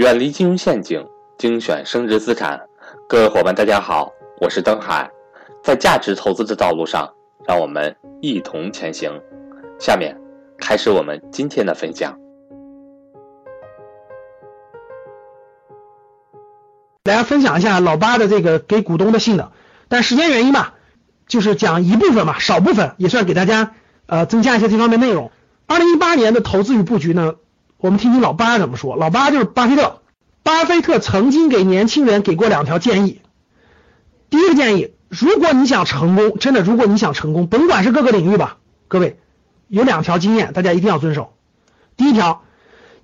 远离金融陷阱，精选升值资产。各位伙伴，大家好，我是登海。在价值投资的道路上，让我们一同前行。下面开始我们今天的分享。大家分享一下老八的这个给股东的信的，但时间原因嘛，就是讲一部分嘛，少部分也算给大家呃增加一些这方面内容。二零一八年的投资与布局呢？我们听听老八怎么说。老八就是巴菲特，巴菲特曾经给年轻人给过两条建议。第一个建议，如果你想成功，真的，如果你想成功，甭管是各个领域吧，各位有两条经验，大家一定要遵守。第一条，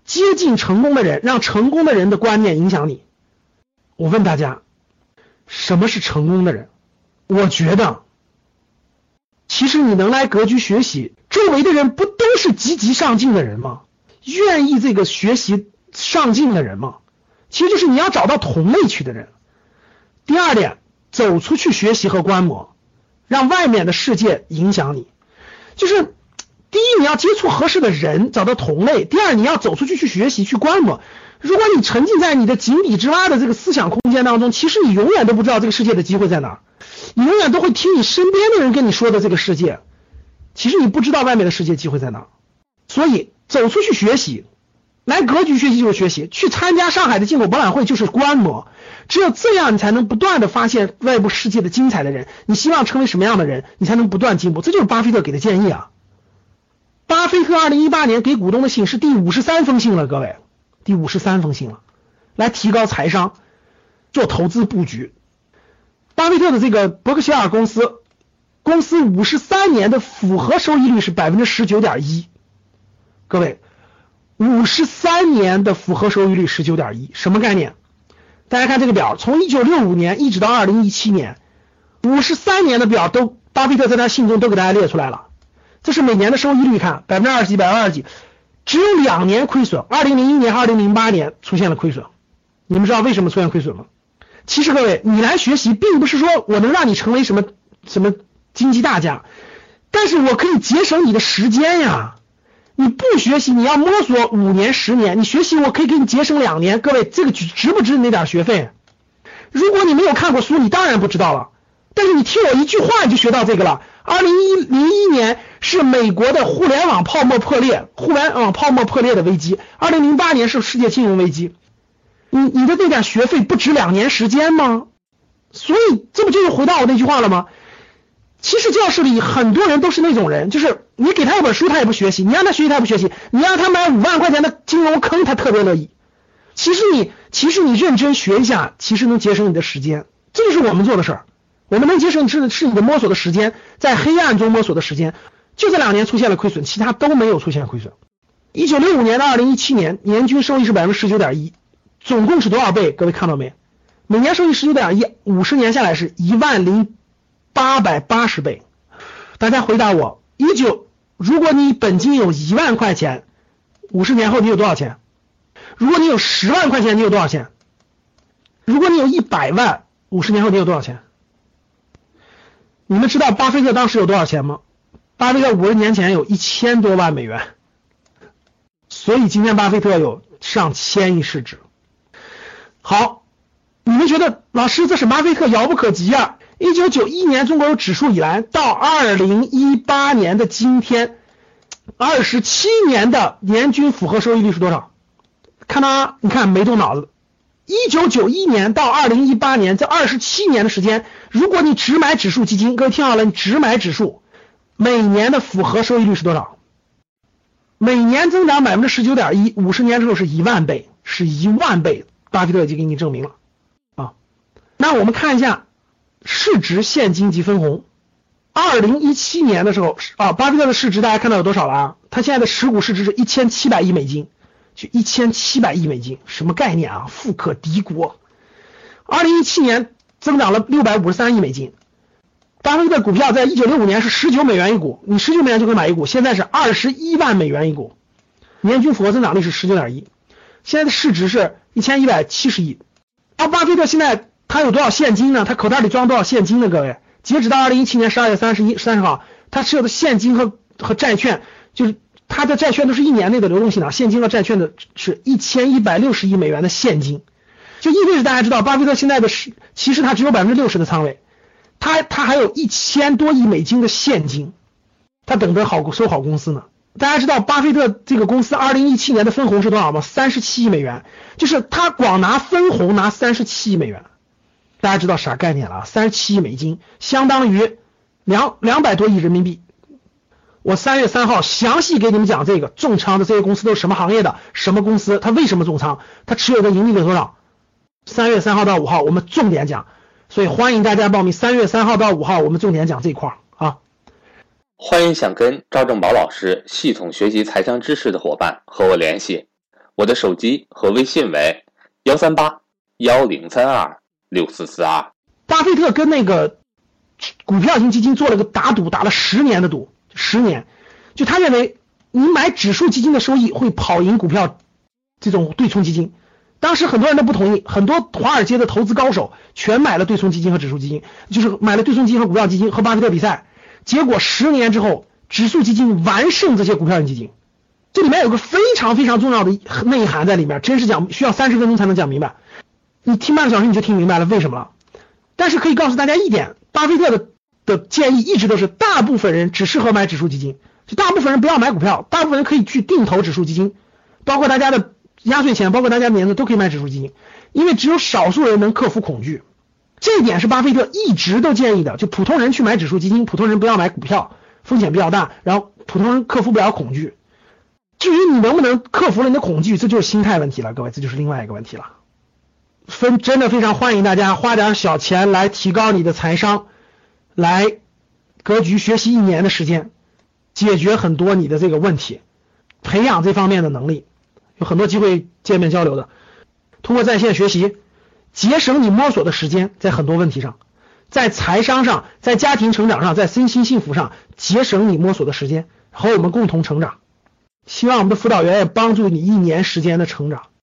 接近成功的人，让成功的人的观念影响你。我问大家，什么是成功的人？我觉得，其实你能来格局学习，周围的人不都是积极上进的人吗？愿意这个学习上进的人吗？其实就是你要找到同类去的人。第二点，走出去学习和观摩，让外面的世界影响你。就是第一，你要接触合适的人，找到同类；第二，你要走出去去学习去观摩。如果你沉浸在你的井底之蛙的这个思想空间当中，其实你永远都不知道这个世界的机会在哪儿。你永远都会听你身边的人跟你说的这个世界，其实你不知道外面的世界机会在哪。所以。走出去学习，来格局学习就是学习，去参加上海的进口博览会就是观摩，只有这样你才能不断的发现外部世界的精彩的人。你希望成为什么样的人，你才能不断进步。这就是巴菲特给的建议啊。巴菲特二零一八年给股东的信是第五十三封信了，各位，第五十三封信了，来提高财商，做投资布局。巴菲特的这个伯克希尔公司，公司五十三年的复合收益率是百分之十九点一。各位，五十三年的复合收益率十九点一，什么概念？大家看这个表，从一九六五年一直到二零一七年，五十三年的表都，巴菲特在他信中都给大家列出来了。这是每年的收益率，看百分之二十几，百分之二十几，只有两年亏损，二零零一年、二零零八年出现了亏损。你们知道为什么出现亏损吗？其实各位，你来学习，并不是说我能让你成为什么什么经济大家，但是我可以节省你的时间呀。学习，你要摸索五年、十年，你学习我可以给你节省两年。各位，这个值不值那点学费？如果你没有看过书，你当然不知道了。但是你听我一句话，你就学到这个了。二零一零一年是美国的互联网泡沫破裂，互联网泡沫破裂的危机。二零零八年是世界金融危机。你你的那点学费不值两年时间吗？所以这不就是回到我那句话了吗？其实教室里很多人都是那种人，就是你给他一本书，他也不学习；你让他学习，他也不学习；你让他买五万块钱的金融坑，他特别乐意。其实你，其实你认真学一下，其实能节省你的时间。这就是我们做的事儿。我们能节省是是你的摸索的时间，在黑暗中摸索的时间。就这两年出现了亏损，其他都没有出现亏损。一九六五年到二零一七年，年均收益是百分之十九点一，总共是多少倍？各位看到没？每年收益十九点一，五十年下来是一万零。八百八十倍，大家回答我：一九，如果你本金有一万块钱，五十年后你有多少钱？如果你有十万块钱，你有多少钱？如果你有一百万，五十年后你有多少钱？你们知道巴菲特当时有多少钱吗？巴菲特五十年前有一千多万美元，所以今天巴菲特有上千亿市值。好，你们觉得老师这是巴菲特遥不可及啊？一九九一年中国有指数以来，到二零一八年的今天，二十七年的年均复合收益率是多少？看到啊？你看没动脑子。一九九一年到二零一八年这二十七年的时间，如果你只买指数基金，各位听好了，你只买指数，每年的复合收益率是多少？每年增长百分之十九点一，五十年之后是一万倍，是一万倍。巴菲特已经给你证明了啊。那我们看一下。市值、现金及分红。二零一七年的时候啊，巴菲特的市值大家看到有多少了啊？他现在的持股市值是一千七百亿美金，就一千七百亿美金，什么概念啊？富可敌国。二零一七年增长了六百五十三亿美金。巴菲特股票在一九六五年是十九美元一股，你十九美元就可以买一股，现在是二十一万美元一股，年均复合增长率是十九点一，现在的市值是一千一百七十亿。而巴菲特现在。他有多少现金呢？他口袋里装多少现金呢？各位，截止到二零一七年十二月三十一三十号，他持有的现金和和债券就是他的债券都是一年内的流动性啊，现金和债券的是一千一百六十亿美元的现金，就意味着大家知道，巴菲特现在的是其实他只有百分之六十的仓位，他他还有一千多亿美金的现金，他等着好收好公司呢。大家知道巴菲特这个公司二零一七年的分红是多少吗？三十七亿美元，就是他光拿分红拿三十七亿美元，大家知道啥概念了？三十七亿美金相当于两两百多亿人民币。我三月三号详细给你们讲这个重仓的这些公司都是什么行业的，什么公司，它为什么重仓，它持有的盈利有多少？三月三号到五号我们重点讲，所以欢迎大家报名。三月三号到五号我们重点讲这一块啊。欢迎想跟赵正宝老师系统学习财商知识的伙伴和我联系，我的手机和微信为幺三八幺零三二六四四二。巴菲特跟那个股票型基金做了个打赌，打了十年的赌。十年，就他认为你买指数基金的收益会跑赢股票这种对冲基金。当时很多人都不同意，很多华尔街的投资高手全买了对冲基金和指数基金，就是买了对冲基金和股票基金和巴菲特比赛。结果十年之后，指数基金完胜这些股票型基金。这里面有个非常非常重要的内涵在里面，真是讲需要三十分钟才能讲明白。你听半个小时你就听明白了为什么了。但是可以告诉大家一点，巴菲特的。的建议一直都是，大部分人只适合买指数基金，就大部分人不要买股票，大部分人可以去定投指数基金，包括大家的压岁钱，包括大家的年子都可以买指数基金，因为只有少数人能克服恐惧，这一点是巴菲特一直都建议的，就普通人去买指数基金，普通人不要买股票，风险比较大，然后普通人克服不了恐惧，至于你能不能克服了你的恐惧，这就是心态问题了，各位，这就是另外一个问题了，分真的非常欢迎大家花点小钱来提高你的财商。来格局学习一年的时间，解决很多你的这个问题，培养这方面的能力，有很多机会见面交流的。通过在线学习，节省你摸索的时间，在很多问题上，在财商上，在家庭成长上，在身心幸福上，节省你摸索的时间，和我们共同成长。希望我们的辅导员也帮助你一年时间的成长。